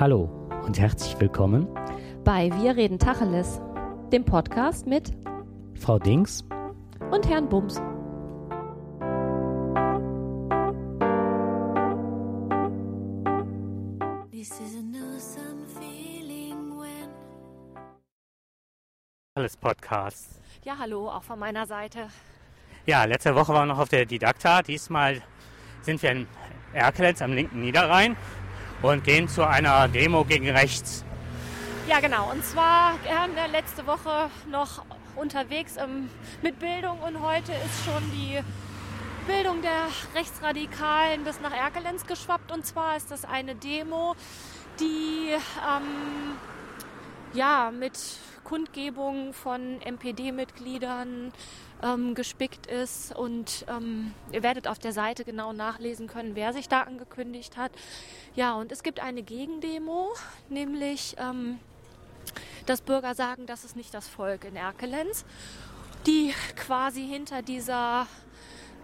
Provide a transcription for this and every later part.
Hallo und herzlich willkommen bei Wir reden Tacheles, dem Podcast mit Frau Dings und Herrn Bums. Alles Podcast. Ja, hallo, auch von meiner Seite. Ja, letzte Woche waren wir noch auf der Didakta. Diesmal sind wir in Erkelenz am linken Niederrhein und gehen zu einer Demo gegen rechts. Ja, genau. Und zwar waren wir letzte Woche noch unterwegs mit Bildung und heute ist schon die Bildung der Rechtsradikalen bis nach Erkelenz geschwappt. Und zwar ist das eine Demo, die ähm, ja mit Kundgebungen von MPD-Mitgliedern ähm, gespickt ist. Und ähm, ihr werdet auf der Seite genau nachlesen können, wer sich da angekündigt hat. Ja, und es gibt eine Gegendemo, nämlich ähm, dass Bürger sagen, das ist nicht das Volk in Erkelenz, die quasi hinter dieser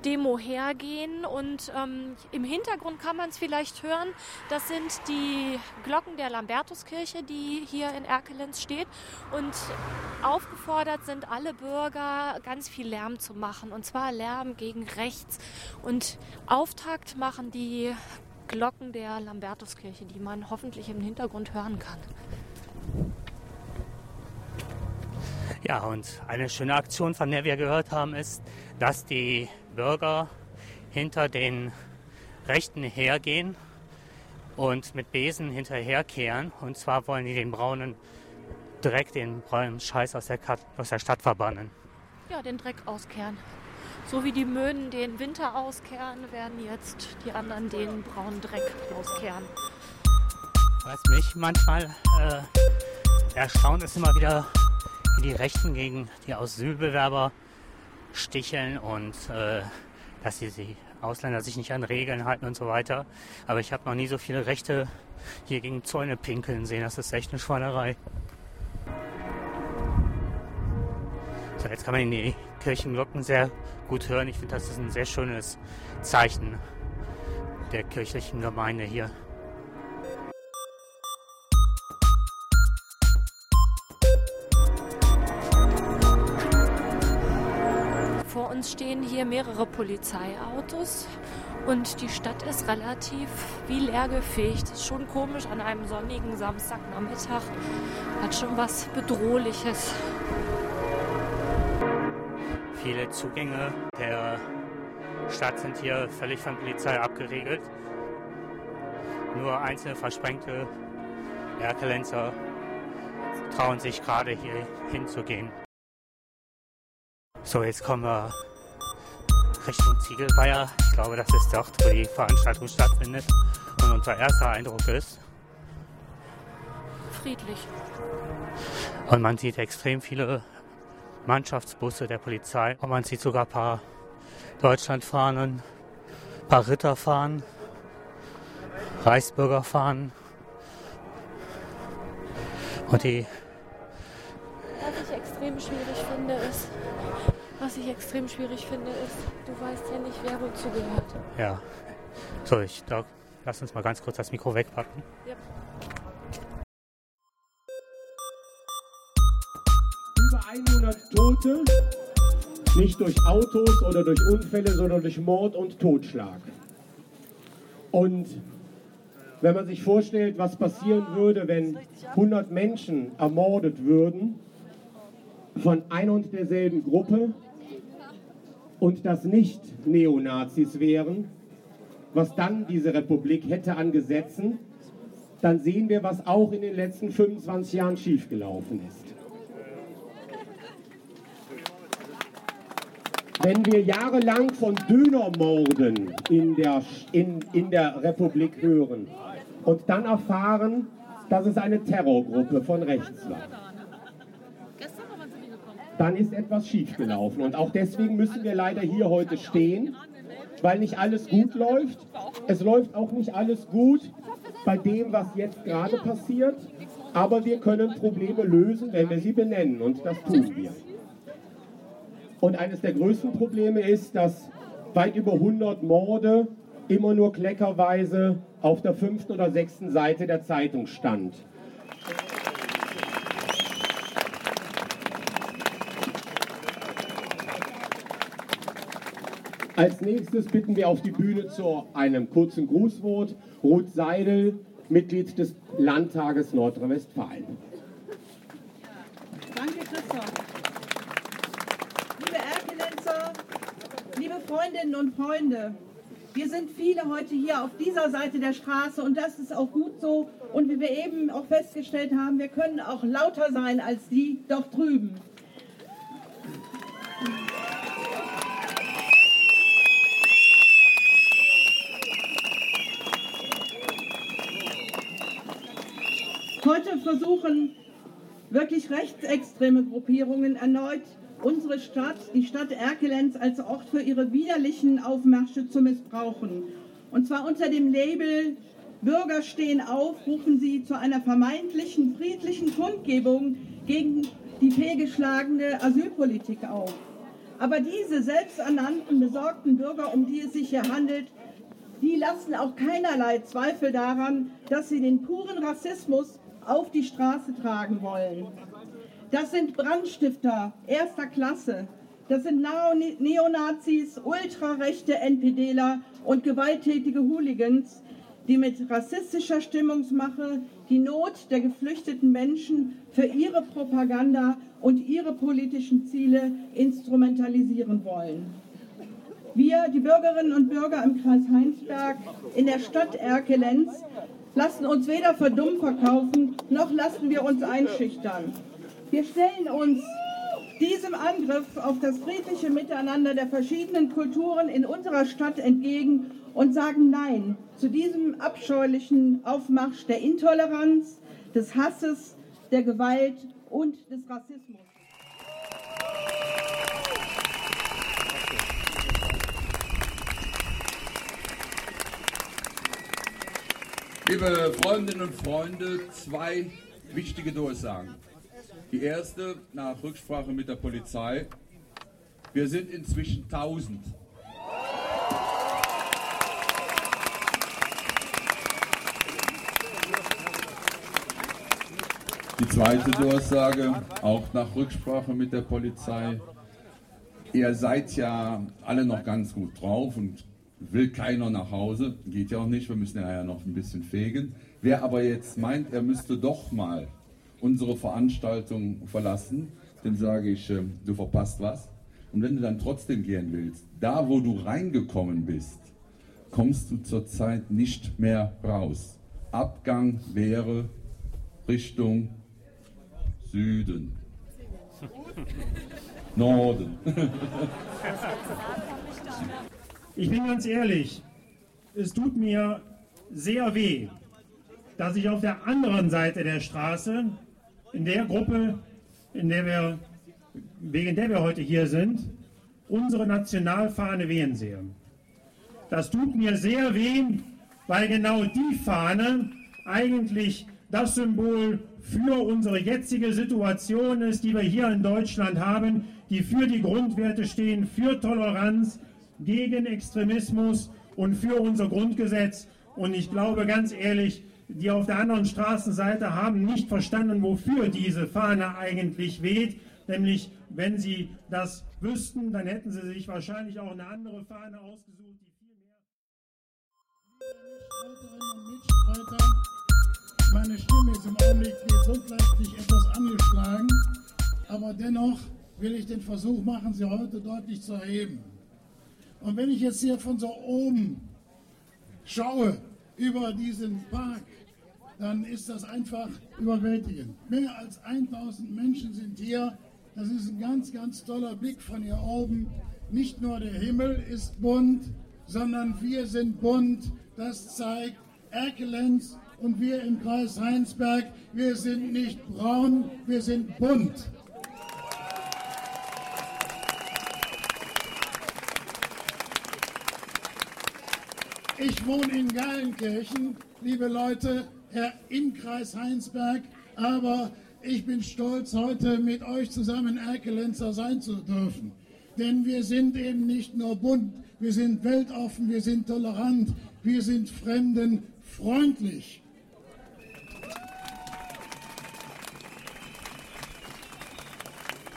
Demo hergehen. Und ähm, im Hintergrund kann man es vielleicht hören. Das sind die Glocken der Lambertuskirche, die hier in Erkelenz steht. Und aufgefordert sind alle Bürger, ganz viel Lärm zu machen. Und zwar Lärm gegen rechts. Und Auftakt machen die Glocken der Lambertuskirche, die man hoffentlich im Hintergrund hören kann. Ja, und eine schöne Aktion, von der wir gehört haben, ist, dass die Bürger hinter den Rechten hergehen und mit Besen hinterherkehren. Und zwar wollen die den braunen Dreck, den braunen Scheiß aus der, aus der Stadt verbannen. Ja, den Dreck auskehren. So wie die Möhnen den Winter auskehren, werden jetzt die anderen den braunen Dreck auskehren. Was mich manchmal äh, erstaunt, ist immer wieder, die Rechten gegen die Asylbewerber sticheln und äh, dass die, die Ausländer sich nicht an Regeln halten und so weiter. Aber ich habe noch nie so viele Rechte hier gegen Zäune pinkeln sehen. Das ist echt eine Schweinerei. So, jetzt kann man die Kirchenglocken sehr gut hören. Ich finde, das ist ein sehr schönes Zeichen der kirchlichen Gemeinde hier. Uns stehen hier mehrere Polizeiautos und die Stadt ist relativ wie leergefegt. Ist schon komisch an einem sonnigen Samstagnachmittag. Hat schon was Bedrohliches. Viele Zugänge der Stadt sind hier völlig von Polizei abgeriegelt. Nur einzelne versprengte Erkelenzer trauen sich gerade hier hinzugehen. So, jetzt kommen wir Richtung Ziegelweiher. Ich glaube, das ist dort, wo die Veranstaltung stattfindet. Und unser erster Eindruck ist friedlich. Und man sieht extrem viele Mannschaftsbusse der Polizei. Und man sieht sogar ein paar Deutschlandfahnen, ein paar Ritter fahren, Reichsbürger fahren. Und die. Was ich extrem schwierig finde, ist, was ich extrem schwierig finde, ist, du weißt ja nicht, wer wozu gehört. Ja. So, ich da, lass uns mal ganz kurz das Mikro wegpacken. Ja. Über 100 Tote, nicht durch Autos oder durch Unfälle, sondern durch Mord und Totschlag. Und wenn man sich vorstellt, was passieren würde, wenn 100 Menschen ermordet würden von ein und derselben Gruppe, und das nicht Neonazis wären, was dann diese Republik hätte an Gesetzen, dann sehen wir, was auch in den letzten 25 Jahren schiefgelaufen ist. Wenn wir jahrelang von Dönermorden in der, in, in der Republik hören und dann erfahren, dass es eine Terrorgruppe von rechts war, dann ist etwas schiefgelaufen. Und auch deswegen müssen wir leider hier heute stehen, weil nicht alles gut läuft. Es läuft auch nicht alles gut bei dem, was jetzt gerade passiert. Aber wir können Probleme lösen, wenn wir sie benennen. Und das tun wir. Und eines der größten Probleme ist, dass weit über 100 Morde immer nur kleckerweise auf der fünften oder sechsten Seite der Zeitung stand. Als nächstes bitten wir auf die Bühne zu einem kurzen Grußwort Ruth Seidel, Mitglied des Landtages Nordrhein-Westfalen. Danke, Christoph. Liebe Erkelenzer, liebe Freundinnen und Freunde, wir sind viele heute hier auf dieser Seite der Straße und das ist auch gut so. Und wie wir eben auch festgestellt haben, wir können auch lauter sein als die dort drüben. Heute versuchen wirklich rechtsextreme Gruppierungen erneut unsere Stadt, die Stadt Erkelenz, als Ort für ihre widerlichen Aufmärsche zu missbrauchen. Und zwar unter dem Label Bürger stehen auf, rufen sie zu einer vermeintlichen friedlichen Kundgebung gegen die fehlgeschlagene Asylpolitik auf. Aber diese selbsternannten besorgten Bürger, um die es sich hier handelt, die lassen auch keinerlei Zweifel daran, dass sie den puren Rassismus auf die Straße tragen wollen. Das sind Brandstifter erster Klasse. Das sind Neonazis, ultrarechte NPDler und gewalttätige Hooligans, die mit rassistischer Stimmungsmache die Not der geflüchteten Menschen für ihre Propaganda und ihre politischen Ziele instrumentalisieren wollen. Wir, die Bürgerinnen und Bürger im Kreis Heinsberg, in der Stadt Erkelenz, lassen uns weder für dumm verkaufen, noch lassen wir uns einschüchtern. Wir stellen uns diesem Angriff auf das friedliche Miteinander der verschiedenen Kulturen in unserer Stadt entgegen und sagen Nein zu diesem abscheulichen Aufmarsch der Intoleranz, des Hasses, der Gewalt und des Rassismus. Liebe Freundinnen und Freunde, zwei wichtige Durchsagen. Die erste nach Rücksprache mit der Polizei. Wir sind inzwischen 1000. Die zweite Durchsage, auch nach Rücksprache mit der Polizei. Ihr seid ja alle noch ganz gut drauf und will keiner nach Hause, geht ja auch nicht, wir müssen ja noch ein bisschen fegen. Wer aber jetzt meint, er müsste doch mal unsere Veranstaltung verlassen, dem sage ich, äh, du verpasst was. Und wenn du dann trotzdem gehen willst, da wo du reingekommen bist, kommst du zurzeit nicht mehr raus. Abgang wäre Richtung Süden. Norden. Ich bin ganz ehrlich, es tut mir sehr weh, dass ich auf der anderen Seite der Straße, in der Gruppe, in der wir, wegen der wir heute hier sind, unsere Nationalfahne wehen sehe. Das tut mir sehr weh, weil genau die Fahne eigentlich das Symbol für unsere jetzige Situation ist, die wir hier in Deutschland haben, die für die Grundwerte stehen, für Toleranz, gegen Extremismus und für unser Grundgesetz. Und ich glaube ganz ehrlich, die auf der anderen Straßenseite haben nicht verstanden, wofür diese Fahne eigentlich weht. Nämlich, wenn sie das wüssten, dann hätten sie sich wahrscheinlich auch eine andere Fahne ausgesucht, die viel mehr. Meine Stimme ist im Augenblick gesundheitlich etwas angeschlagen, aber dennoch will ich den Versuch machen, sie heute deutlich zu erheben. Und wenn ich jetzt hier von so oben schaue über diesen Park, dann ist das einfach überwältigend. Mehr als 1000 Menschen sind hier. Das ist ein ganz, ganz toller Blick von hier oben. Nicht nur der Himmel ist bunt, sondern wir sind bunt. Das zeigt Erkelenz und wir im Kreis Heinsberg. Wir sind nicht braun, wir sind bunt. Ich wohne in Geilenkirchen, liebe Leute, Herr im Kreis Heinsberg, aber ich bin stolz, heute mit euch zusammen Erkelenzer sein zu dürfen. Denn wir sind eben nicht nur bunt, wir sind weltoffen, wir sind tolerant, wir sind Fremden freundlich.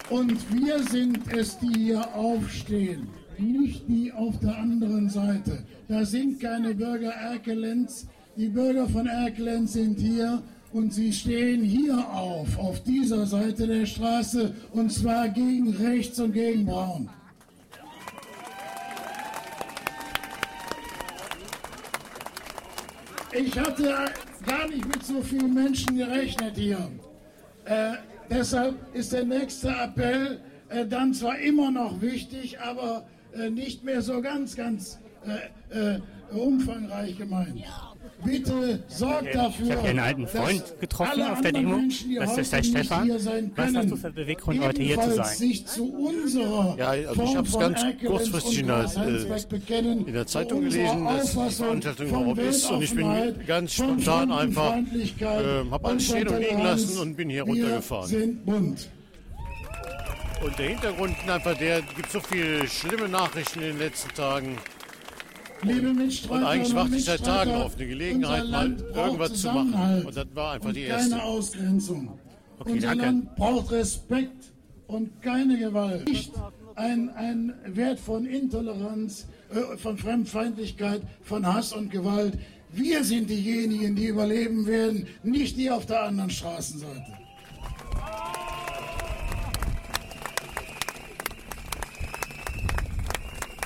Und wir sind es, die hier aufstehen, nicht die auf der anderen Seite. Da sind keine Bürger Erkelenz. Die Bürger von Erkelenz sind hier und sie stehen hier auf, auf dieser Seite der Straße, und zwar gegen rechts und gegen Braun. Ich hatte gar nicht mit so vielen Menschen gerechnet hier. Äh, deshalb ist der nächste Appell äh, dann zwar immer noch wichtig, aber nicht mehr so ganz, ganz äh, äh, umfangreich gemeint. Bitte sorgt dafür. Ich habe hier einen alten Freund getroffen auf der Demo. Menschen, das ist der Stefan. Was hast du für Beweggrund, heute hier zu sein? Sich zu unserer ja, also ich habe es ganz kurzfristig in der, äh, in der Zeitung gelesen, dass die Veranstaltung überhaupt ist und ich bin ganz spontan einfach, äh, habe alles stehen und liegen lassen und bin hier runtergefahren. Und der Hintergrund einfach der, gibt so viele schlimme Nachrichten in den letzten Tagen. Und eigentlich warte ich seit Tagen auf eine Gelegenheit, mal irgendwas zu machen. Und das war einfach die erste. Keine Ausgrenzung. Okay, Unser danke. Land braucht Respekt und keine Gewalt. Nicht ein, ein Wert von Intoleranz, äh, von Fremdfeindlichkeit, von Hass und Gewalt. Wir sind diejenigen, die überleben werden, nicht die auf der anderen Straßenseite.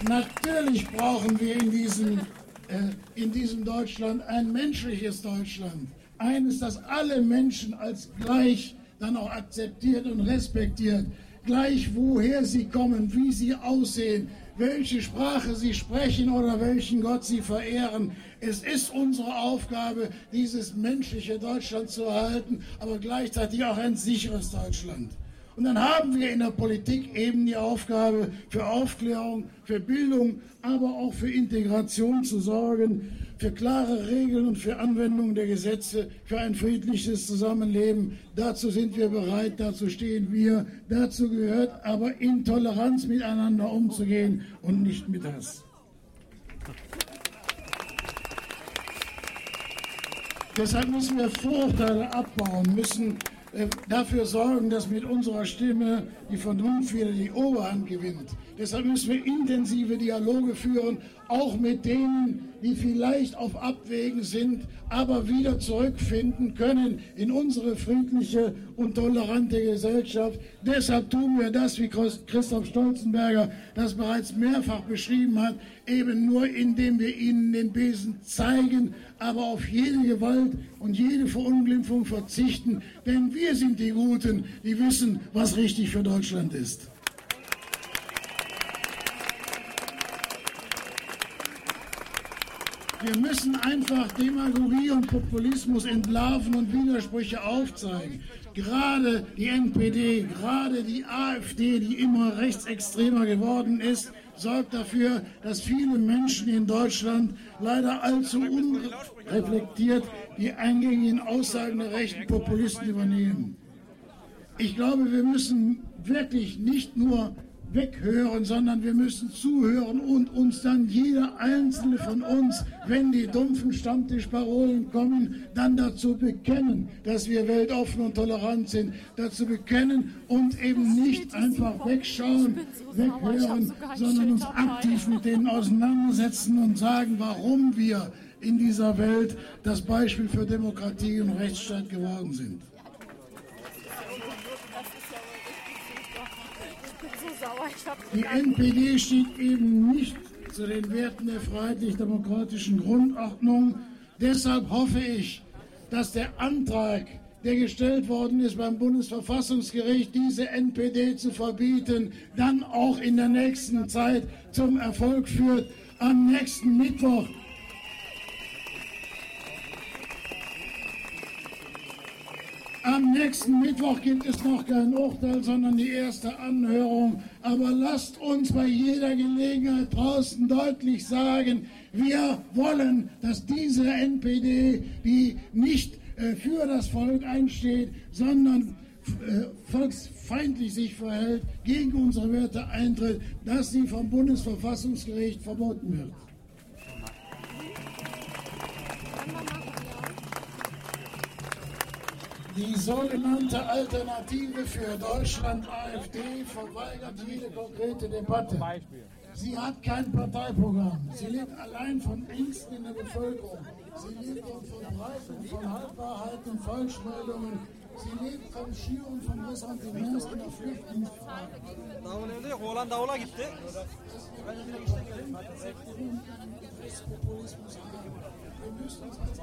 Natürlich brauchen wir in diesem, äh, in diesem Deutschland ein menschliches Deutschland. Eines, das alle Menschen als gleich dann auch akzeptiert und respektiert. Gleich woher sie kommen, wie sie aussehen, welche Sprache sie sprechen oder welchen Gott sie verehren. Es ist unsere Aufgabe, dieses menschliche Deutschland zu erhalten, aber gleichzeitig auch ein sicheres Deutschland. Und dann haben wir in der Politik eben die Aufgabe, für Aufklärung, für Bildung, aber auch für Integration zu sorgen, für klare Regeln und für Anwendung der Gesetze, für ein friedliches Zusammenleben. Dazu sind wir bereit, dazu stehen wir. Dazu gehört aber in Toleranz miteinander umzugehen und nicht mit Hass. Deshalb müssen wir Vorurteile abbauen, müssen dafür sorgen, dass mit unserer Stimme die Vernunft wieder die Oberhand gewinnt. Deshalb müssen wir intensive Dialoge führen, auch mit denen, die vielleicht auf Abwägen sind, aber wieder zurückfinden können in unsere friedliche und tolerante Gesellschaft. Deshalb tun wir das, wie Christoph Stolzenberger das bereits mehrfach beschrieben hat, eben nur indem wir ihnen den Besen zeigen, aber auf jede Gewalt und jede Verunglimpfung verzichten, denn wir sind die Guten, die wissen, was richtig für Deutschland ist. Wir müssen einfach Demagogie und Populismus entlarven und Widersprüche aufzeigen. Gerade die NPD, gerade die AfD, die immer rechtsextremer geworden ist, sorgt dafür, dass viele Menschen in Deutschland leider allzu unreflektiert die eingängigen Aussagen der rechten Populisten übernehmen. Ich glaube, wir müssen wirklich nicht nur weghören, sondern wir müssen zuhören und uns dann jeder einzelne von uns, wenn die dumpfen Stammtischparolen kommen, dann dazu bekennen, dass wir weltoffen und tolerant sind, dazu bekennen und eben nicht einfach wegschauen, weghören, sondern uns aktiv mit denen auseinandersetzen und sagen, warum wir in dieser Welt das Beispiel für Demokratie und Rechtsstaat geworden sind. Die NPD steht eben nicht zu den Werten der freiheitlich-demokratischen Grundordnung. Deshalb hoffe ich, dass der Antrag, der gestellt worden ist beim Bundesverfassungsgericht, diese NPD zu verbieten, dann auch in der nächsten Zeit zum Erfolg führt. Am nächsten Mittwoch Am nächsten Mittwoch gibt es noch kein Urteil, sondern die erste Anhörung. Aber lasst uns bei jeder Gelegenheit draußen deutlich sagen, wir wollen, dass diese NPD, die nicht äh, für das Volk einsteht, sondern äh, volksfeindlich sich verhält, gegen unsere Werte eintritt, dass sie vom Bundesverfassungsgericht verboten wird. Die sogenannte Alternative für Deutschland AfD verweigert jede konkrete Debatte. Sie hat kein Parteiprogramm. Sie lebt allein von Ängsten in der Bevölkerung. Sie lebt vom Verbreiten von Halbwahrheiten und Falschmeldungen. Sie lebt vom Schüren von Ressentiments in der Flüchtlingsfrage. Wir müssen uns als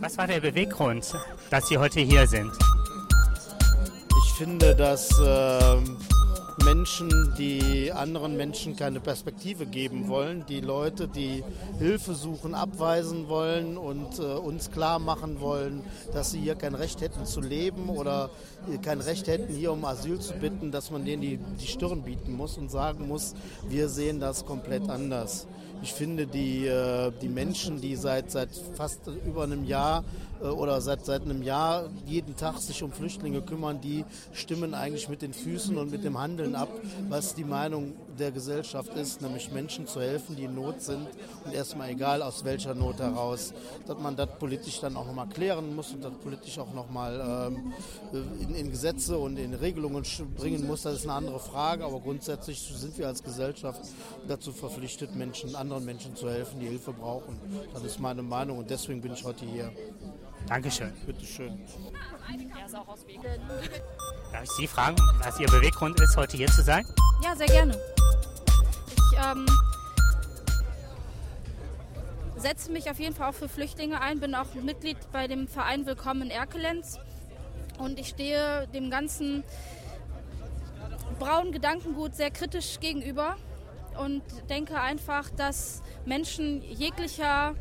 Was war der Beweggrund, dass Sie heute hier sind? Ich finde, dass äh, Menschen, die anderen Menschen keine Perspektive geben wollen, die Leute, die Hilfe suchen, abweisen wollen und äh, uns klar machen wollen, dass sie hier kein Recht hätten zu leben oder kein Recht hätten, hier um Asyl zu bitten, dass man denen die, die Stirn bieten muss und sagen muss, wir sehen das komplett anders. Ich finde, die, äh, die Menschen, die seit, seit fast über einem Jahr äh, oder seit, seit einem Jahr jeden Tag sich um Flüchtlinge kümmern, die stimmen eigentlich mit den Füßen und mit dem Handeln ab, was die Meinung der Gesellschaft ist, nämlich Menschen zu helfen, die in Not sind und erstmal egal aus welcher Not heraus, dass man das politisch dann auch nochmal klären muss und das politisch auch nochmal ähm, in, in Gesetze und in Regelungen bringen muss, das ist eine andere Frage, aber grundsätzlich sind wir als Gesellschaft dazu verpflichtet, Menschen, anderen Menschen zu helfen, die Hilfe brauchen. Das ist meine Meinung und deswegen bin ich heute hier. Dankeschön. Bitteschön. Darf ich Sie fragen, was Ihr Beweggrund ist, heute hier zu sein? Ja, sehr gerne. Ähm, setze mich auf jeden Fall auch für Flüchtlinge ein, bin auch Mitglied bei dem Verein Willkommen in Erkelenz und ich stehe dem ganzen braunen Gedankengut sehr kritisch gegenüber und denke einfach, dass Menschen jeglicher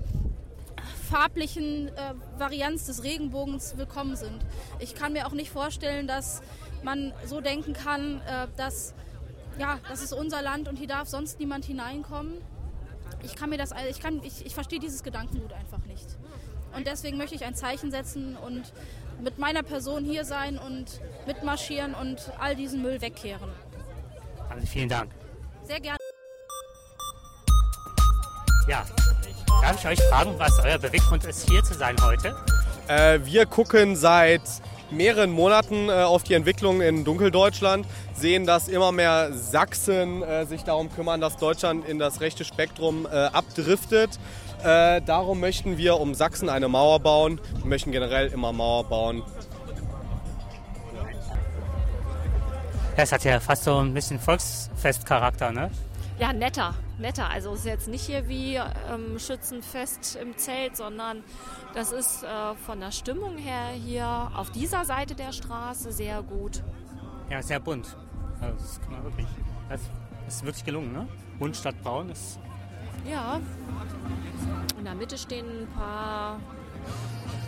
farblichen äh, Varianz des Regenbogens willkommen sind. Ich kann mir auch nicht vorstellen, dass man so denken kann, äh, dass ja, das ist unser Land und hier darf sonst niemand hineinkommen. Ich kann mir das, ich kann, ich, ich verstehe dieses Gedankengut einfach nicht. Und deswegen möchte ich ein Zeichen setzen und mit meiner Person hier sein und mitmarschieren und all diesen Müll wegkehren. Also vielen Dank. Sehr gerne. Ja, darf ich euch fragen, was euer Beweggrund ist, hier zu sein heute? Äh, wir gucken seit mehreren Monaten äh, auf die Entwicklung in Dunkeldeutschland, sehen, dass immer mehr Sachsen äh, sich darum kümmern, dass Deutschland in das rechte Spektrum äh, abdriftet. Äh, darum möchten wir um Sachsen eine Mauer bauen. Wir möchten generell immer Mauer bauen. Das hat ja fast so ein bisschen Volksfestcharakter, ne? Ja, netter, netter. Also es ist jetzt nicht hier wie ähm, Schützenfest im Zelt, sondern das ist äh, von der Stimmung her hier auf dieser Seite der Straße sehr gut. Ja, sehr bunt. Also das kann man wirklich. Das ist wirklich gelungen, ne? Bunt statt braun ist. Ja. In der Mitte stehen ein paar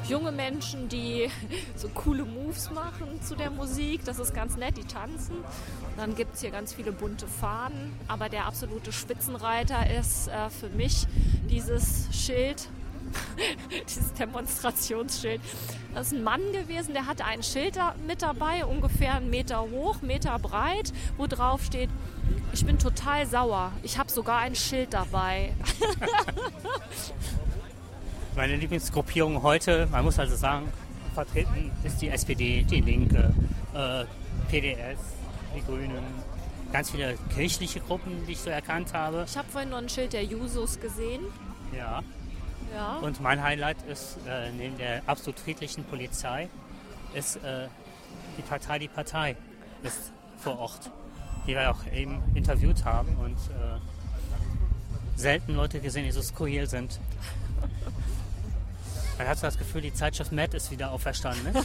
junge Menschen, die so coole Moves machen zu der Musik. Das ist ganz nett, die tanzen. Dann gibt es hier ganz viele bunte Fahnen. Aber der absolute Spitzenreiter ist äh, für mich dieses Schild, dieses Demonstrationsschild. Das ist ein Mann gewesen, der hatte ein Schild da mit dabei, ungefähr einen Meter hoch, Meter breit, wo drauf steht, ich bin total sauer. Ich habe sogar ein Schild dabei. Meine Lieblingsgruppierung heute, man muss also sagen, vertreten ist die SPD, die Linke, äh, PDS, die Grünen, ganz viele kirchliche Gruppen, die ich so erkannt habe. Ich habe vorhin noch ein Schild der Jusos gesehen. Ja. Ja. Und mein Highlight ist, äh, neben der absolut friedlichen Polizei, ist äh, die Partei Die Partei ist vor Ort, die wir auch eben interviewt haben und äh, selten Leute gesehen, die so skurril sind. Man hat so das Gefühl, die Zeitschrift Mad ist wieder auferstanden.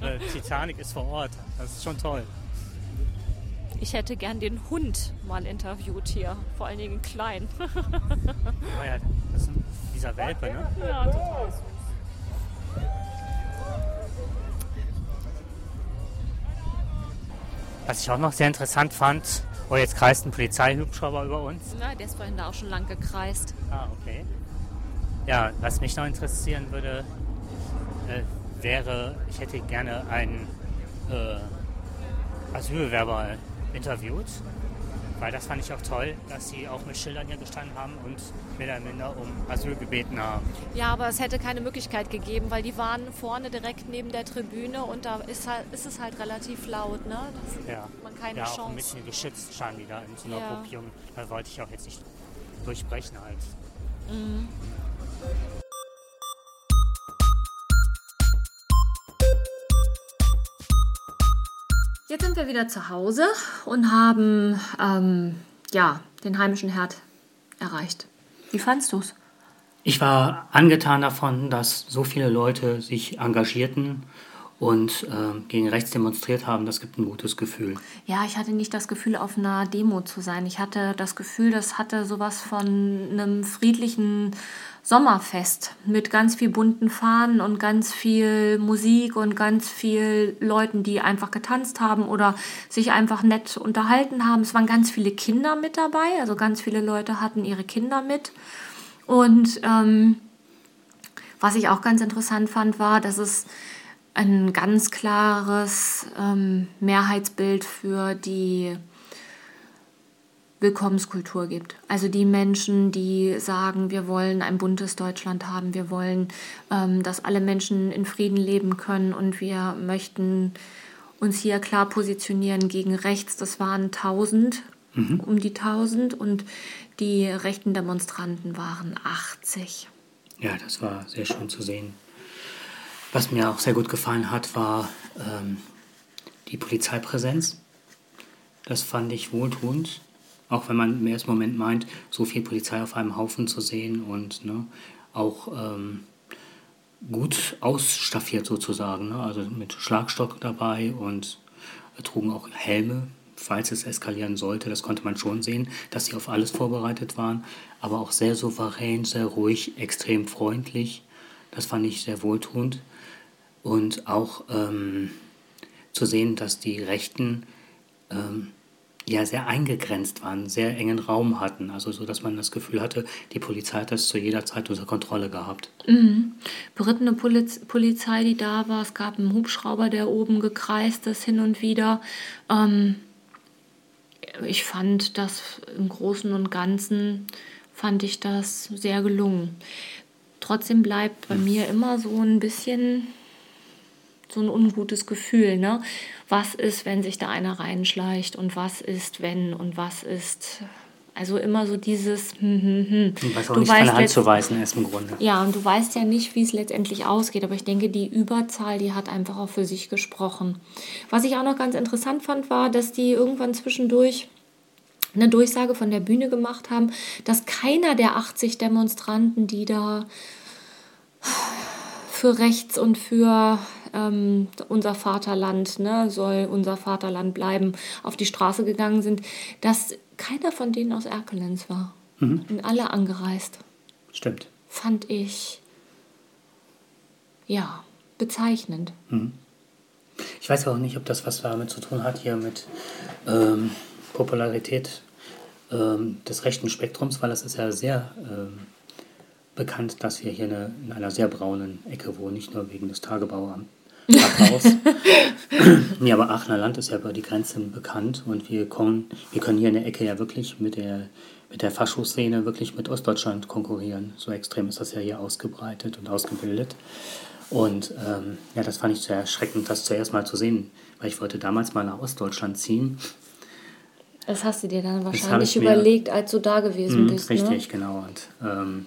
Äh, Titanic ist vor Ort. Das ist schon toll. Ich hätte gern den Hund mal interviewt hier, vor allen Dingen klein. Oh ja, das ist dieser Welpe, ne? Ja, total süß. Was ich auch noch sehr interessant fand, oh, jetzt kreist ein Polizeihubschrauber über uns. Na, der ist vorhin da auch schon lang gekreist. Ah, okay. Ja, was mich noch interessieren würde, äh, wäre, ich hätte gerne einen äh, Asylbewerber interviewt, weil das fand ich auch toll, dass sie auch mit Schildern hier gestanden haben und mehr oder minder um Asyl gebeten haben. Ja, aber es hätte keine Möglichkeit gegeben, weil die waren vorne direkt neben der Tribüne und da ist, halt, ist es halt relativ laut. Ne? Das ja, man keine ja Chance. auch ein bisschen geschützt standen die da in so einer ja. Gruppierung. Da wollte ich auch jetzt nicht durchbrechen halt. Mhm. Jetzt sind wir wieder zu Hause und haben ähm, ja, den heimischen Herd erreicht. Wie fandst du es? Ich war angetan davon, dass so viele Leute sich engagierten und äh, gegen rechts demonstriert haben. Das gibt ein gutes Gefühl. Ja, ich hatte nicht das Gefühl, auf einer Demo zu sein. Ich hatte das Gefühl, das hatte sowas von einem friedlichen Sommerfest mit ganz viel bunten Fahnen und ganz viel Musik und ganz viel Leuten, die einfach getanzt haben oder sich einfach nett unterhalten haben. Es waren ganz viele Kinder mit dabei, also ganz viele Leute hatten ihre Kinder mit. Und ähm, was ich auch ganz interessant fand, war, dass es ein ganz klares ähm, Mehrheitsbild für die Willkommenskultur gibt. Also die Menschen, die sagen, wir wollen ein buntes Deutschland haben, wir wollen, ähm, dass alle Menschen in Frieden leben können und wir möchten uns hier klar positionieren gegen rechts. Das waren 1000, mhm. um die 1000 und die rechten Demonstranten waren 80. Ja, das war sehr schön zu sehen. Was mir auch sehr gut gefallen hat, war ähm, die Polizeipräsenz. Das fand ich wohltuend. Auch wenn man im ersten Moment meint, so viel Polizei auf einem Haufen zu sehen und ne, auch ähm, gut ausstaffiert sozusagen. Ne? Also mit Schlagstock dabei und trugen auch Helme, falls es eskalieren sollte. Das konnte man schon sehen, dass sie auf alles vorbereitet waren. Aber auch sehr souverän, sehr ruhig, extrem freundlich. Das fand ich sehr wohltuend. Und auch ähm, zu sehen, dass die Rechten ähm, ja sehr eingegrenzt waren, sehr engen Raum hatten. Also so, dass man das Gefühl hatte, die Polizei hat das zu jeder Zeit unter Kontrolle gehabt. Mhm. Berittene Poliz Polizei, die da war, es gab einen Hubschrauber, der oben gekreist ist hin und wieder. Ähm, ich fand das im Großen und Ganzen fand ich das sehr gelungen. Trotzdem bleibt bei mir immer so ein bisschen so ein ungutes Gefühl, ne? Was ist, wenn sich da einer reinschleicht und was ist, wenn und was ist. Also immer so dieses hm, hm, hm. Du weißt auch du nicht weißt von der Hand zu weisen ist im Grunde. Ja, und du weißt ja nicht, wie es letztendlich ausgeht, aber ich denke, die Überzahl, die hat einfach auch für sich gesprochen. Was ich auch noch ganz interessant fand, war, dass die irgendwann zwischendurch eine Durchsage von der Bühne gemacht haben, dass keiner der 80 Demonstranten, die da für rechts und für ähm, unser Vaterland ne, soll unser Vaterland bleiben, auf die Straße gegangen sind, dass keiner von denen aus Erkelenz war. Mhm. Und alle angereist. Stimmt. Fand ich, ja, bezeichnend. Mhm. Ich weiß auch nicht, ob das was damit zu tun hat, hier mit ähm, Popularität ähm, des rechten Spektrums, weil das ist ja sehr ähm, bekannt, dass wir hier eine, in einer sehr braunen Ecke wohnen, nicht nur wegen des Tagebauamts. Nee, aber Aachener Land ist ja über die Grenzen bekannt und wir, kommen, wir können hier in der Ecke ja wirklich mit der, mit der Faschoszene wirklich mit Ostdeutschland konkurrieren. So extrem ist das ja hier ausgebreitet und ausgebildet. Und ähm, ja, das fand ich sehr erschreckend, das zuerst mal zu sehen, weil ich wollte damals mal nach Ostdeutschland ziehen. Das hast du dir dann wahrscheinlich überlegt, als du da gewesen mh, bist. Ne? Richtig, ne? genau. Und ähm,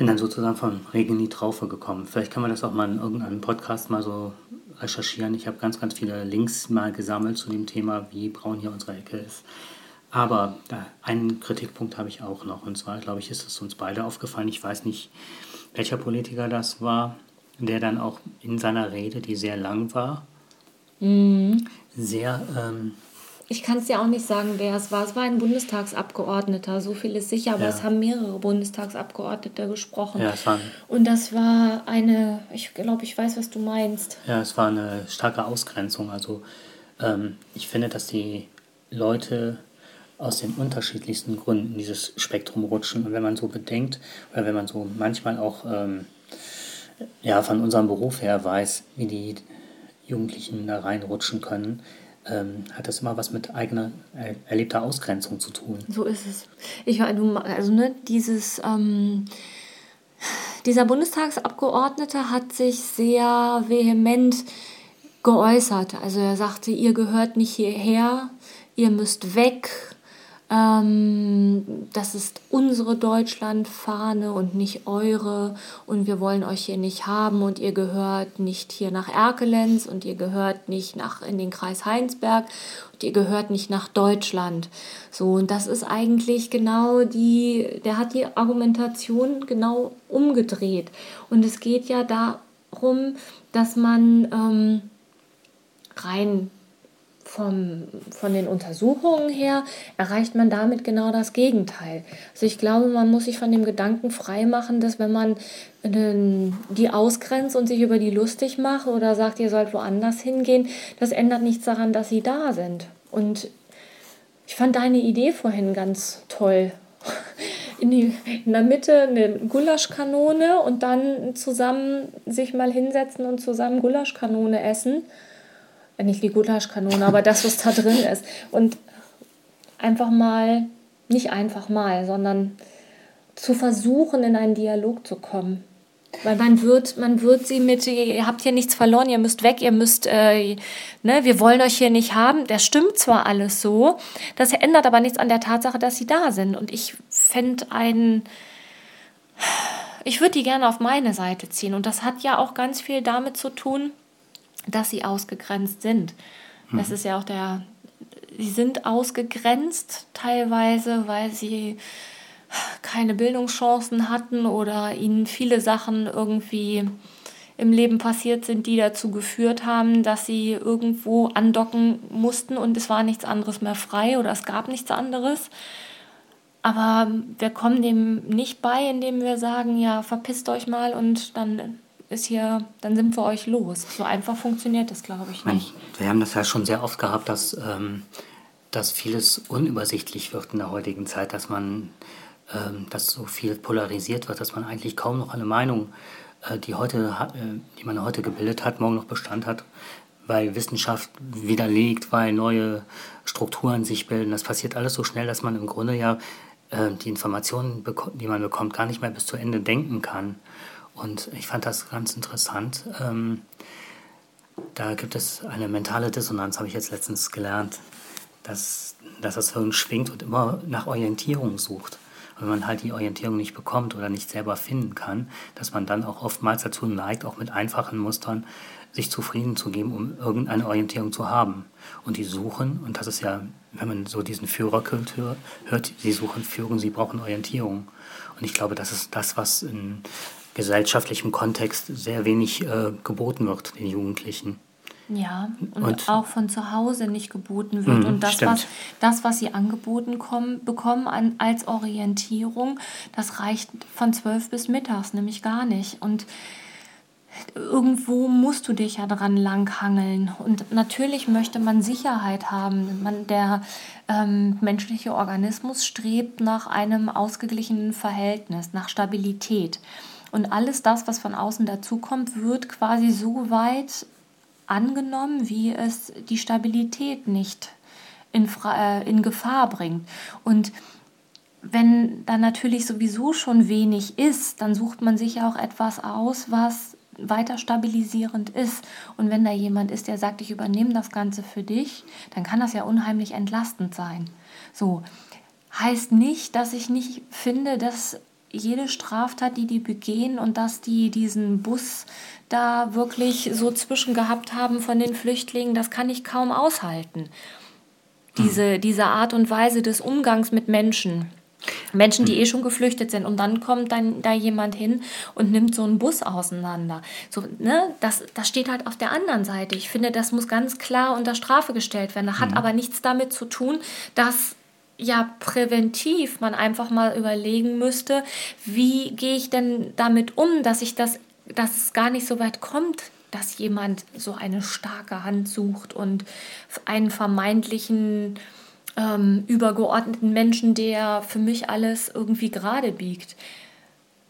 bin dann sozusagen von Regen in die Traufe gekommen. Vielleicht kann man das auch mal in irgendeinem Podcast mal so recherchieren. Ich habe ganz, ganz viele Links mal gesammelt zu dem Thema, wie braun hier unsere Ecke ist. Aber einen Kritikpunkt habe ich auch noch. Und zwar, glaube ich, ist es uns beide aufgefallen. Ich weiß nicht, welcher Politiker das war, der dann auch in seiner Rede, die sehr lang war, mhm. sehr ähm, ich kann es ja auch nicht sagen, wer es war. Es war ein Bundestagsabgeordneter, so viel ist sicher, aber ja. es haben mehrere Bundestagsabgeordnete gesprochen. Ja, es waren, Und das war eine, ich glaube, ich weiß, was du meinst. Ja, es war eine starke Ausgrenzung. Also ähm, ich finde, dass die Leute aus den unterschiedlichsten Gründen dieses Spektrum rutschen. Und wenn man so bedenkt, oder wenn man so manchmal auch ähm, ja, von unserem Beruf her weiß, wie die Jugendlichen da reinrutschen können, ähm, hat das immer was mit eigener äh, erlebter Ausgrenzung zu tun. So ist es. Ich also ne, dieses ähm, dieser Bundestagsabgeordnete hat sich sehr vehement geäußert. Also er sagte, ihr gehört nicht hierher, ihr müsst weg, ähm, das ist unsere Deutschlandfahne und nicht eure. Und wir wollen euch hier nicht haben. Und ihr gehört nicht hier nach Erkelenz. Und ihr gehört nicht nach in den Kreis Heinsberg. Und ihr gehört nicht nach Deutschland. So und das ist eigentlich genau die, der hat die Argumentation genau umgedreht. Und es geht ja darum, dass man ähm, rein vom, von den Untersuchungen her erreicht man damit genau das Gegenteil. Also ich glaube, man muss sich von dem Gedanken freimachen, dass wenn man die ausgrenzt und sich über die lustig macht oder sagt, ihr sollt woanders hingehen, das ändert nichts daran, dass sie da sind. Und ich fand deine Idee vorhin ganz toll. In, die, in der Mitte eine Gulaschkanone und dann zusammen sich mal hinsetzen und zusammen Gulaschkanone essen nicht die Gulaschkanone, aber das, was da drin ist. Und einfach mal, nicht einfach mal, sondern zu versuchen, in einen Dialog zu kommen. Weil man wird, man wird sie mit, ihr habt hier nichts verloren, ihr müsst weg, ihr müsst, äh, ne, wir wollen euch hier nicht haben. Das stimmt zwar alles so, das ändert aber nichts an der Tatsache, dass sie da sind. Und ich fände einen, ich würde die gerne auf meine Seite ziehen. Und das hat ja auch ganz viel damit zu tun, dass sie ausgegrenzt sind. Das mhm. ist ja auch der, sie sind ausgegrenzt teilweise, weil sie keine Bildungschancen hatten oder ihnen viele Sachen irgendwie im Leben passiert sind, die dazu geführt haben, dass sie irgendwo andocken mussten und es war nichts anderes mehr frei oder es gab nichts anderes. Aber wir kommen dem nicht bei, indem wir sagen, ja, verpisst euch mal und dann ist hier, dann sind wir euch los. So einfach funktioniert das, glaube ich, nicht. Wir haben das ja schon sehr oft gehabt, dass, ähm, dass vieles unübersichtlich wird in der heutigen Zeit, dass man, ähm, dass so viel polarisiert wird, dass man eigentlich kaum noch eine Meinung, äh, die, heute, äh, die man heute gebildet hat, morgen noch Bestand hat, weil Wissenschaft widerlegt, weil neue Strukturen sich bilden. Das passiert alles so schnell, dass man im Grunde ja äh, die Informationen, die man bekommt, gar nicht mehr bis zu Ende denken kann. Und ich fand das ganz interessant. Ähm, da gibt es eine mentale Dissonanz, habe ich jetzt letztens gelernt, dass, dass das Hirn schwingt und immer nach Orientierung sucht. Und wenn man halt die Orientierung nicht bekommt oder nicht selber finden kann, dass man dann auch oftmals dazu neigt, auch mit einfachen Mustern sich zufrieden zu geben, um irgendeine Orientierung zu haben. Und die suchen, und das ist ja, wenn man so diesen Führerkult hört, sie suchen Führung, sie brauchen Orientierung. Und ich glaube, das ist das, was in gesellschaftlichem Kontext sehr wenig äh, geboten wird den Jugendlichen. Ja, und, und, auch von zu Hause nicht geboten wird. Mh, und das was, das, was sie angeboten kommen, bekommen an, als Orientierung, das reicht von zwölf bis mittags, nämlich gar nicht. Und irgendwo musst du dich ja dran langhangeln. Und natürlich möchte man Sicherheit haben. Man, der ähm, menschliche Organismus strebt nach einem ausgeglichenen Verhältnis, nach Stabilität. Und alles das, was von außen dazukommt, wird quasi so weit angenommen, wie es die Stabilität nicht in, äh, in Gefahr bringt. Und wenn da natürlich sowieso schon wenig ist, dann sucht man sich ja auch etwas aus, was weiter stabilisierend ist. Und wenn da jemand ist, der sagt, ich übernehme das Ganze für dich, dann kann das ja unheimlich entlastend sein. So heißt nicht, dass ich nicht finde, dass jede Straftat, die die begehen und dass die diesen Bus da wirklich so zwischen gehabt haben von den Flüchtlingen, das kann ich kaum aushalten. Diese, diese Art und Weise des Umgangs mit Menschen. Menschen, die eh schon geflüchtet sind und dann kommt dann da jemand hin und nimmt so einen Bus auseinander. So, ne, das, das steht halt auf der anderen Seite. Ich finde, das muss ganz klar unter Strafe gestellt werden. Das hat mhm. aber nichts damit zu tun, dass ja präventiv man einfach mal überlegen müsste, wie gehe ich denn damit um, dass ich das, dass es gar nicht so weit kommt, dass jemand so eine starke Hand sucht und einen vermeintlichen ähm, übergeordneten Menschen, der für mich alles irgendwie gerade biegt.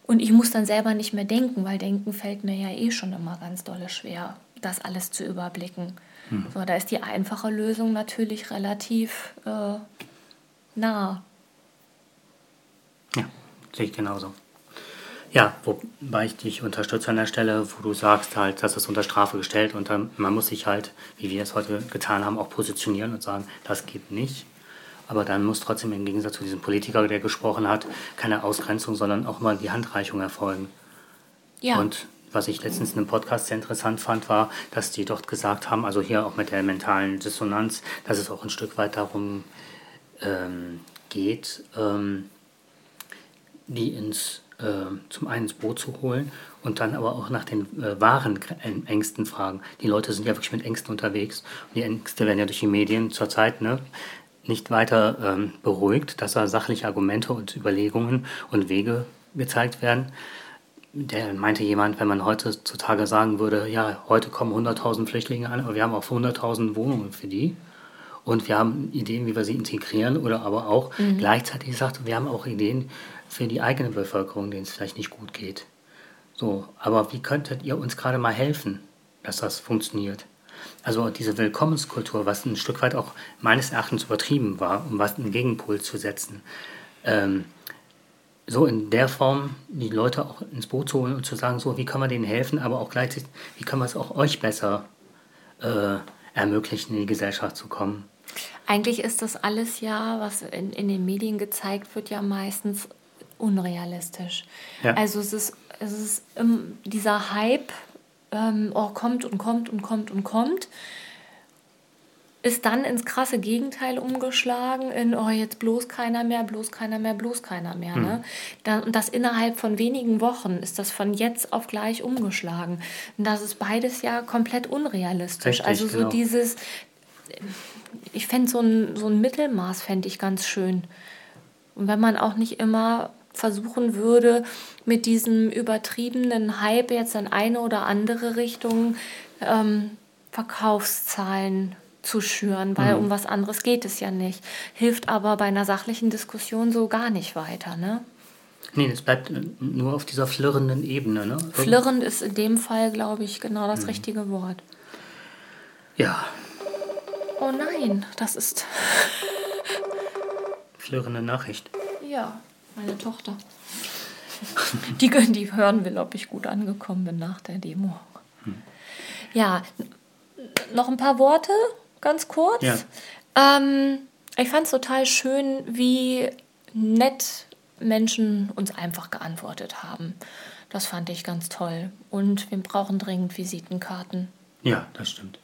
Und ich muss dann selber nicht mehr denken, weil denken fällt mir ja eh schon immer ganz dolle schwer, das alles zu überblicken. Hm. So, da ist die einfache Lösung natürlich relativ äh, nah. Ja, sehe ich genauso. Ja, wobei ich dich unterstütze an der Stelle, wo du sagst halt, dass es unter Strafe gestellt und dann, man muss sich halt, wie wir es heute getan haben, auch positionieren und sagen, das geht nicht. Aber dann muss trotzdem im Gegensatz zu diesem Politiker, der gesprochen hat, keine Ausgrenzung, sondern auch mal die Handreichung erfolgen. Ja. Und was ich letztens in einem Podcast sehr interessant fand, war, dass die dort gesagt haben, also hier auch mit der mentalen Dissonanz, dass es auch ein Stück weit darum ähm, geht, ähm, die ins äh, zum einen ins Boot zu holen und dann aber auch nach den äh, wahren Ängsten fragen. Die Leute sind ja wirklich mit Ängsten unterwegs und die Ängste werden ja durch die Medien zurzeit ne, nicht weiter ähm, beruhigt, dass da sachliche Argumente und Überlegungen und Wege gezeigt werden. Der meinte jemand, wenn man heutzutage sagen würde, ja, heute kommen 100.000 Flüchtlinge an, aber wir haben auch 100.000 Wohnungen für die und wir haben Ideen, wie wir sie integrieren oder aber auch mhm. gleichzeitig sagt, wir haben auch Ideen, für die eigene Bevölkerung, denen es vielleicht nicht gut geht. So, aber wie könntet ihr uns gerade mal helfen, dass das funktioniert? Also diese Willkommenskultur, was ein Stück weit auch meines Erachtens übertrieben war, um was einen Gegenpol zu setzen, ähm, so in der Form die Leute auch ins Boot zu holen und zu sagen, so, wie können wir denen helfen, aber auch gleichzeitig, wie können wir es auch euch besser äh, ermöglichen, in die Gesellschaft zu kommen. Eigentlich ist das alles ja, was in, in den Medien gezeigt wird, ja meistens unrealistisch. Ja. Also es ist, es ist dieser Hype, ähm, oh, kommt und kommt und kommt und kommt, ist dann ins krasse Gegenteil umgeschlagen, in, oh, jetzt bloß keiner mehr, bloß keiner mehr, bloß keiner mehr. Mhm. Ne? Dann, und das innerhalb von wenigen Wochen ist das von jetzt auf gleich umgeschlagen. Und das ist beides ja komplett unrealistisch. Richtig, also so genau. dieses, ich fände so ein, so ein Mittelmaß, fände ich ganz schön. Und wenn man auch nicht immer versuchen würde, mit diesem übertriebenen Hype jetzt in eine oder andere Richtung ähm, Verkaufszahlen zu schüren, weil mhm. um was anderes geht es ja nicht. Hilft aber bei einer sachlichen Diskussion so gar nicht weiter, ne? Nee, es bleibt nur auf dieser flirrenden Ebene, ne? Flirrend ist in dem Fall, glaube ich, genau das mhm. richtige Wort. Ja. Oh nein, das ist. Flirrende Nachricht. Ja meine Tochter. Die, die hören will, ob ich gut angekommen bin nach der Demo. Hm. Ja, noch ein paar Worte, ganz kurz. Ja. Ähm, ich fand es total schön, wie nett Menschen uns einfach geantwortet haben. Das fand ich ganz toll. Und wir brauchen dringend Visitenkarten. Ja, das stimmt.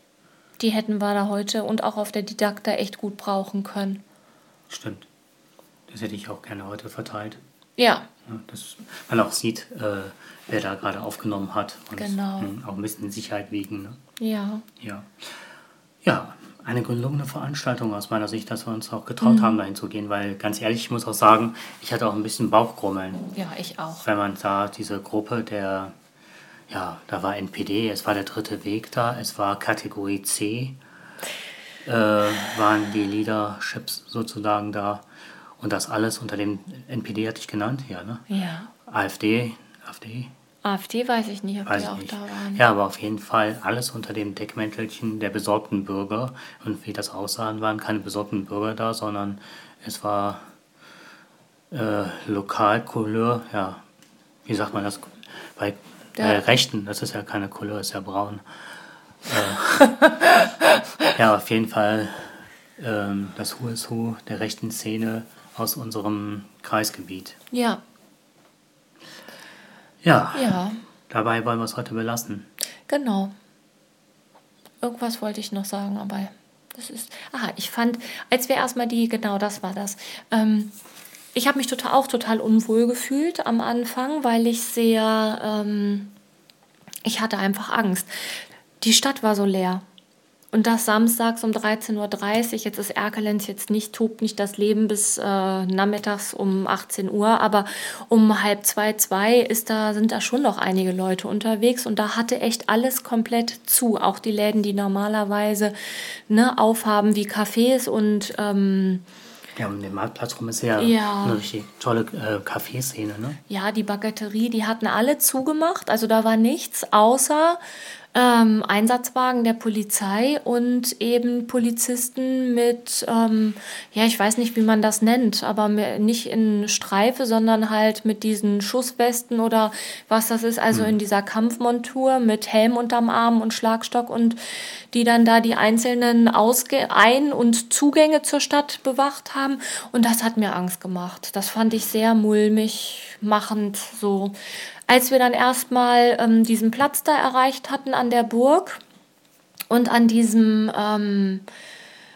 Die hätten wir da heute und auch auf der Didakta echt gut brauchen können. Stimmt. Das hätte ich auch gerne heute verteilt. Ja. Dass man auch sieht, äh, wer da gerade aufgenommen hat. Und genau. auch ein bisschen in Sicherheit wiegen. Ne? Ja. Ja. Ja, eine gelungene Veranstaltung aus meiner Sicht, dass wir uns auch getraut mhm. haben, dahin zu gehen, weil ganz ehrlich, ich muss auch sagen, ich hatte auch ein bisschen Bauchgrummeln. Ja, ich auch. Wenn man sah, diese Gruppe der, ja, da war NPD, es war der dritte Weg da, es war Kategorie C, äh, waren die Leaderships sozusagen da. Und das alles unter dem NPD hatte ich genannt, ja, ne? Ja. AfD, AfD. AfD weiß ich nicht, ob weiß die auch nicht. da waren. Ja, aber auf jeden Fall alles unter dem Deckmäntelchen der besorgten Bürger. Und wie das aussah, waren keine besorgten Bürger da, sondern es war äh, Lokalcouleur, ja, wie sagt man das? Bei, bei Rechten, das ist ja keine Couleur, ist ja braun. Äh, ja, auf jeden Fall ähm, das Who is Who der rechten Szene aus unserem Kreisgebiet. Ja. Ja. Ja. Dabei wollen wir es heute belassen. Genau. Irgendwas wollte ich noch sagen, aber das ist. Aha, ich fand, als wir erstmal die, genau das war das. Ähm, ich habe mich total, auch total unwohl gefühlt am Anfang, weil ich sehr. Ähm, ich hatte einfach Angst. Die Stadt war so leer. Und das samstags um 13.30 Uhr. Jetzt ist Erkelenz jetzt nicht, tobt nicht das Leben bis äh, nachmittags um 18 Uhr, aber um halb zwei, zwei ist da, sind da schon noch einige Leute unterwegs und da hatte echt alles komplett zu. Auch die Läden, die normalerweise ne, aufhaben wie Cafés und ähm, ja, um den Marktplatz rum ist ja, ja. eine richtig tolle äh, Kaffeeszene, ne? Ja, die Baguetterie, die hatten alle zugemacht. Also da war nichts, außer ähm, Einsatzwagen der Polizei und eben Polizisten mit, ähm, ja, ich weiß nicht, wie man das nennt, aber nicht in Streife, sondern halt mit diesen Schusswesten oder was das ist, also mhm. in dieser Kampfmontur mit Helm unterm Arm und Schlagstock und die dann da die einzelnen Ausge Ein- und Zugänge zur Stadt bewacht haben. Und das hat mir Angst gemacht. Das fand ich sehr mulmig machend so. Als wir dann erstmal ähm, diesen Platz da erreicht hatten an der Burg und an diesem ähm,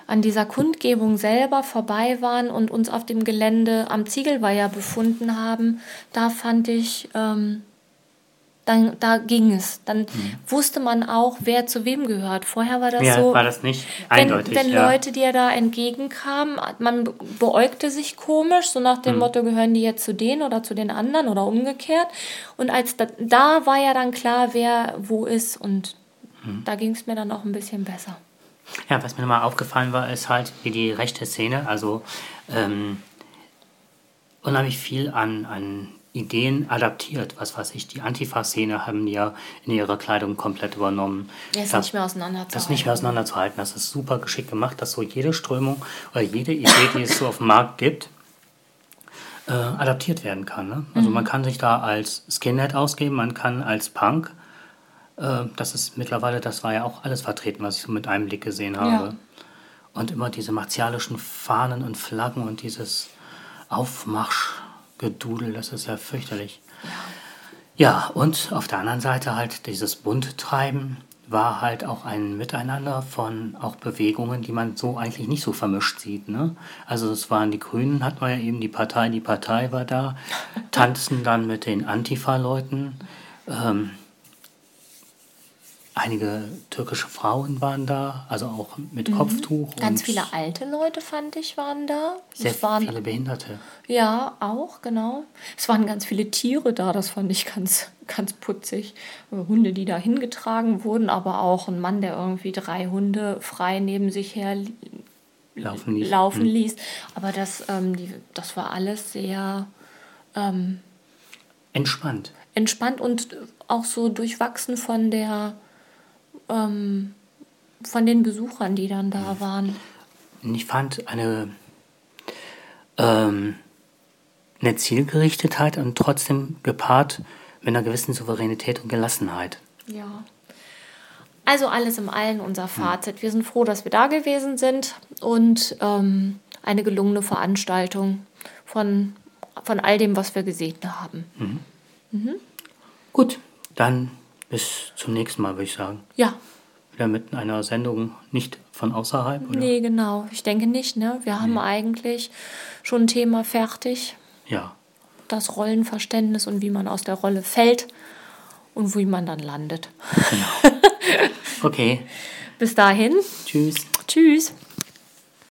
an dieser Kundgebung selber vorbei waren und uns auf dem Gelände am Ziegelweiher befunden haben, da fand ich ähm, dann da ging es. Dann mhm. wusste man auch, wer zu wem gehört. Vorher war das ja, so. war das nicht eindeutig. Wenn, wenn ja. Leute dir da entgegenkamen, man beäugte sich komisch, so nach dem mhm. Motto, gehören die jetzt zu denen oder zu den anderen oder umgekehrt. Und als da, da war ja dann klar, wer wo ist und mhm. da ging es mir dann auch ein bisschen besser. Ja, was mir nochmal aufgefallen war, ist halt, wie die rechte Szene, also ähm, unheimlich viel an, an Ideen adaptiert. Was weiß ich, die Antifa-Szene haben ja in ihrer Kleidung komplett übernommen. Ja, ist das, nicht mehr auseinanderzuhalten. Das ist nicht mehr auseinanderzuhalten. Das ist super geschickt gemacht, dass so jede Strömung oder jede Idee, die es so auf dem Markt gibt, äh, adaptiert werden kann. Ne? Also mhm. man kann sich da als Skinhead ausgeben, man kann als Punk. Äh, das ist mittlerweile, das war ja auch alles vertreten, was ich so mit einem Blick gesehen habe. Ja. Und immer diese martialischen Fahnen und Flaggen und dieses Aufmarsch Gedudel, das ist ja fürchterlich. Ja. und auf der anderen Seite halt dieses Bundtreiben war halt auch ein Miteinander von auch Bewegungen, die man so eigentlich nicht so vermischt sieht. Ne? Also es waren die Grünen, hatten wir ja eben die Partei, die Partei war da, tanzen dann mit den Antifa-Leuten. Ähm, Einige türkische Frauen waren da, also auch mit mhm. Kopftuch. Ganz viele alte Leute, fand ich, waren da. Sehr es waren, viele Behinderte. Ja, auch, genau. Es waren ganz viele Tiere da, das fand ich ganz, ganz putzig. Hunde, die da hingetragen wurden, aber auch ein Mann, der irgendwie drei Hunde frei neben sich her laufen ließ. Laufen mhm. ließ. Aber das, ähm, die, das war alles sehr ähm, entspannt. Entspannt und auch so durchwachsen von der ähm, von den Besuchern, die dann da waren. Ich fand eine, ähm, eine Zielgerichtetheit und trotzdem gepaart mit einer gewissen Souveränität und Gelassenheit. Ja. Also alles im Allen unser Fazit. Wir sind froh, dass wir da gewesen sind und ähm, eine gelungene Veranstaltung von, von all dem, was wir gesehen haben. Mhm. Mhm. Gut, dann bis zum nächsten Mal, würde ich sagen. Ja. Wieder mit einer Sendung nicht von außerhalb? Oder? Nee, genau. Ich denke nicht. Ne? Wir haben nee. eigentlich schon ein Thema fertig. Ja. Das Rollenverständnis und wie man aus der Rolle fällt und wie man dann landet. Genau. Okay. Bis dahin. Tschüss. Tschüss.